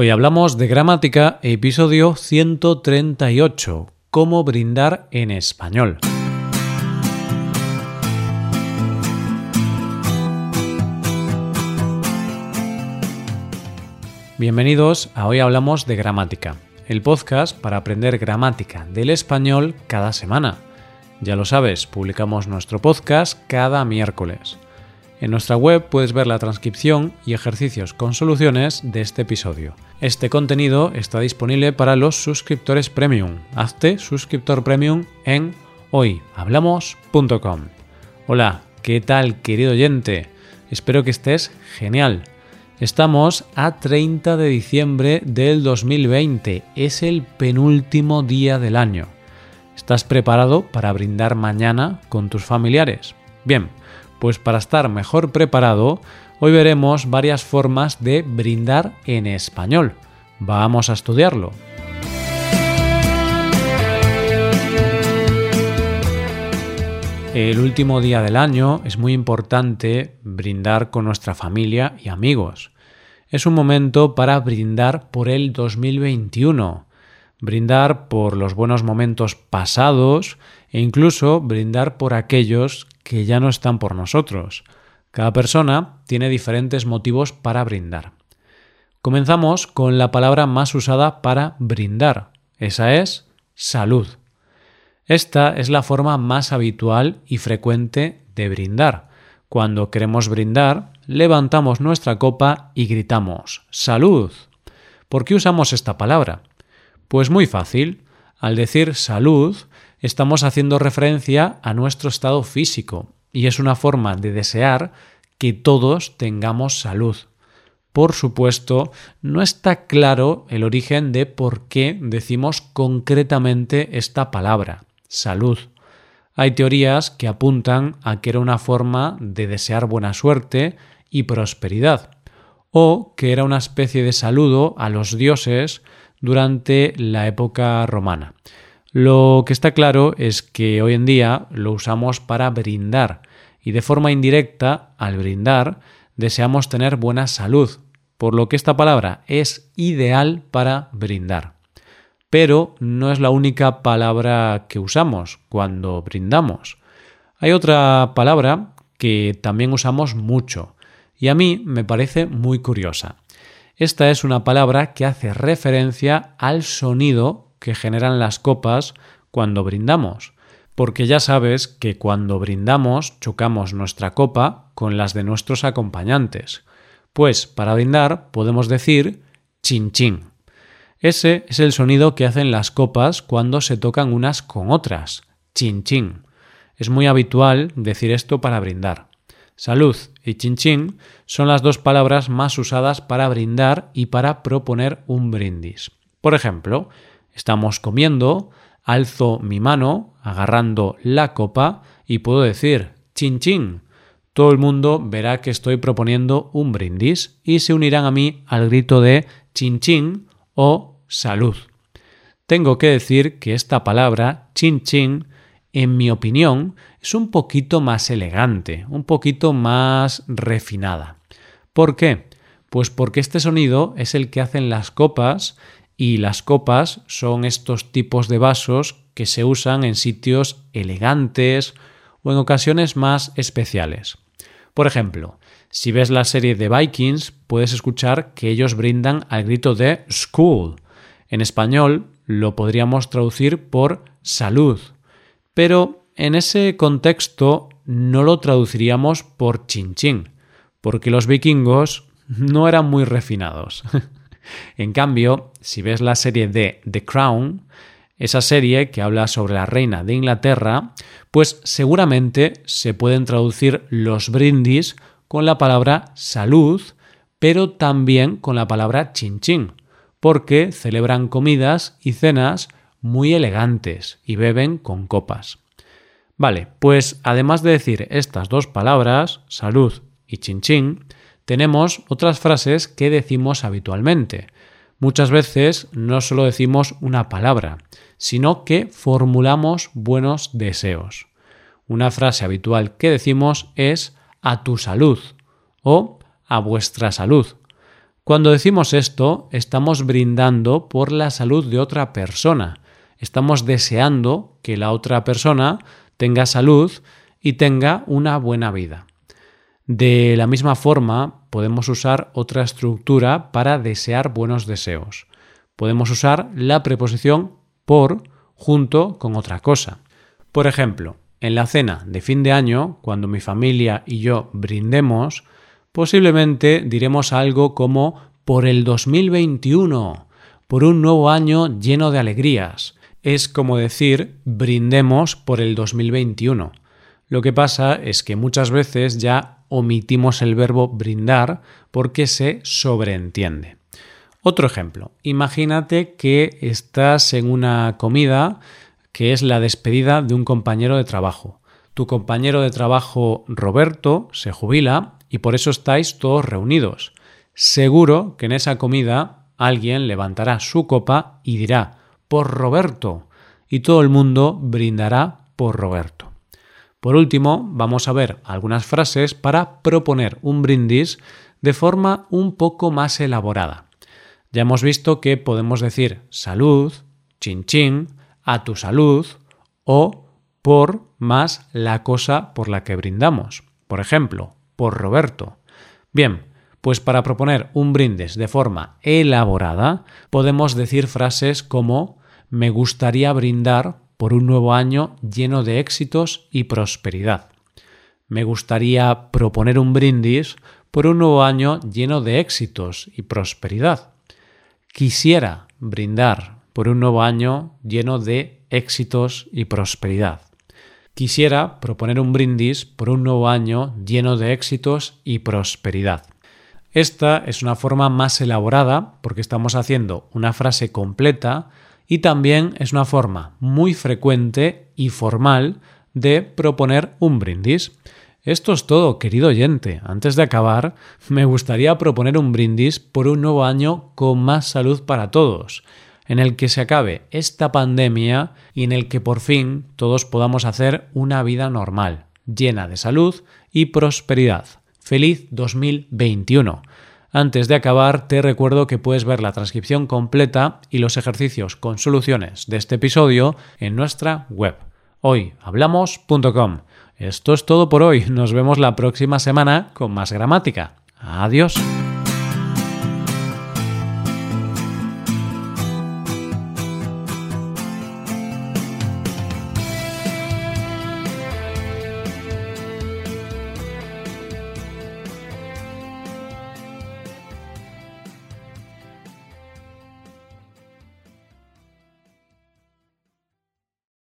Hoy hablamos de gramática, episodio 138, cómo brindar en español. Bienvenidos a Hoy Hablamos de Gramática, el podcast para aprender gramática del español cada semana. Ya lo sabes, publicamos nuestro podcast cada miércoles. En nuestra web puedes ver la transcripción y ejercicios con soluciones de este episodio. Este contenido está disponible para los suscriptores premium. Hazte suscriptor premium en hoyhablamos.com. Hola, ¿qué tal querido oyente? Espero que estés genial. Estamos a 30 de diciembre del 2020. Es el penúltimo día del año. ¿Estás preparado para brindar mañana con tus familiares? Bien, pues para estar mejor preparado, hoy veremos varias formas de brindar en español. Vamos a estudiarlo. El último día del año es muy importante brindar con nuestra familia y amigos. Es un momento para brindar por el 2021, brindar por los buenos momentos pasados e incluso brindar por aquellos que ya no están por nosotros. Cada persona tiene diferentes motivos para brindar. Comenzamos con la palabra más usada para brindar. Esa es salud. Esta es la forma más habitual y frecuente de brindar. Cuando queremos brindar, levantamos nuestra copa y gritamos ¡Salud! ¿Por qué usamos esta palabra? Pues muy fácil. Al decir salud, estamos haciendo referencia a nuestro estado físico y es una forma de desear que todos tengamos salud. Por supuesto, no está claro el origen de por qué decimos concretamente esta palabra, salud. Hay teorías que apuntan a que era una forma de desear buena suerte y prosperidad, o que era una especie de saludo a los dioses durante la época romana. Lo que está claro es que hoy en día lo usamos para brindar y de forma indirecta, al brindar, deseamos tener buena salud, por lo que esta palabra es ideal para brindar. Pero no es la única palabra que usamos cuando brindamos. Hay otra palabra que también usamos mucho y a mí me parece muy curiosa. Esta es una palabra que hace referencia al sonido que generan las copas cuando brindamos, porque ya sabes que cuando brindamos chocamos nuestra copa con las de nuestros acompañantes. Pues para brindar podemos decir chin chin. Ese es el sonido que hacen las copas cuando se tocan unas con otras, chin chin. Es muy habitual decir esto para brindar. Salud y chin son las dos palabras más usadas para brindar y para proponer un brindis. Por ejemplo, estamos comiendo, alzo mi mano agarrando la copa y puedo decir chin. Todo el mundo verá que estoy proponiendo un brindis y se unirán a mí al grito de chin o salud. Tengo que decir que esta palabra chin chin en mi opinión, es un poquito más elegante, un poquito más refinada. ¿Por qué? Pues porque este sonido es el que hacen las copas y las copas son estos tipos de vasos que se usan en sitios elegantes o en ocasiones más especiales. Por ejemplo, si ves la serie de Vikings, puedes escuchar que ellos brindan al grito de School. En español lo podríamos traducir por salud pero en ese contexto no lo traduciríamos por chin porque los vikingos no eran muy refinados. en cambio, si ves la serie de The Crown, esa serie que habla sobre la reina de Inglaterra, pues seguramente se pueden traducir los brindis con la palabra salud, pero también con la palabra chin chin, porque celebran comidas y cenas muy elegantes y beben con copas. Vale, pues además de decir estas dos palabras, salud y chin chin, tenemos otras frases que decimos habitualmente. Muchas veces no solo decimos una palabra, sino que formulamos buenos deseos. Una frase habitual que decimos es a tu salud o a vuestra salud. Cuando decimos esto, estamos brindando por la salud de otra persona. Estamos deseando que la otra persona tenga salud y tenga una buena vida. De la misma forma, podemos usar otra estructura para desear buenos deseos. Podemos usar la preposición por junto con otra cosa. Por ejemplo, en la cena de fin de año, cuando mi familia y yo brindemos, posiblemente diremos algo como por el 2021, por un nuevo año lleno de alegrías. Es como decir brindemos por el 2021. Lo que pasa es que muchas veces ya omitimos el verbo brindar porque se sobreentiende. Otro ejemplo, imagínate que estás en una comida que es la despedida de un compañero de trabajo. Tu compañero de trabajo Roberto se jubila y por eso estáis todos reunidos. Seguro que en esa comida alguien levantará su copa y dirá por Roberto y todo el mundo brindará por Roberto. Por último, vamos a ver algunas frases para proponer un brindis de forma un poco más elaborada. Ya hemos visto que podemos decir salud, chin chin, a tu salud o por más la cosa por la que brindamos. Por ejemplo, por Roberto. Bien, pues para proponer un brindis de forma elaborada podemos decir frases como me gustaría brindar por un nuevo año lleno de éxitos y prosperidad. Me gustaría proponer un brindis por un nuevo año lleno de éxitos y prosperidad. Quisiera brindar por un nuevo año lleno de éxitos y prosperidad. Quisiera proponer un brindis por un nuevo año lleno de éxitos y prosperidad. Esta es una forma más elaborada porque estamos haciendo una frase completa y también es una forma muy frecuente y formal de proponer un brindis. Esto es todo, querido oyente. Antes de acabar, me gustaría proponer un brindis por un nuevo año con más salud para todos en el que se acabe esta pandemia y en el que por fin todos podamos hacer una vida normal, llena de salud y prosperidad. Feliz 2021. Antes de acabar, te recuerdo que puedes ver la transcripción completa y los ejercicios con soluciones de este episodio en nuestra web hoyhablamos.com. Esto es todo por hoy. Nos vemos la próxima semana con más gramática. Adiós.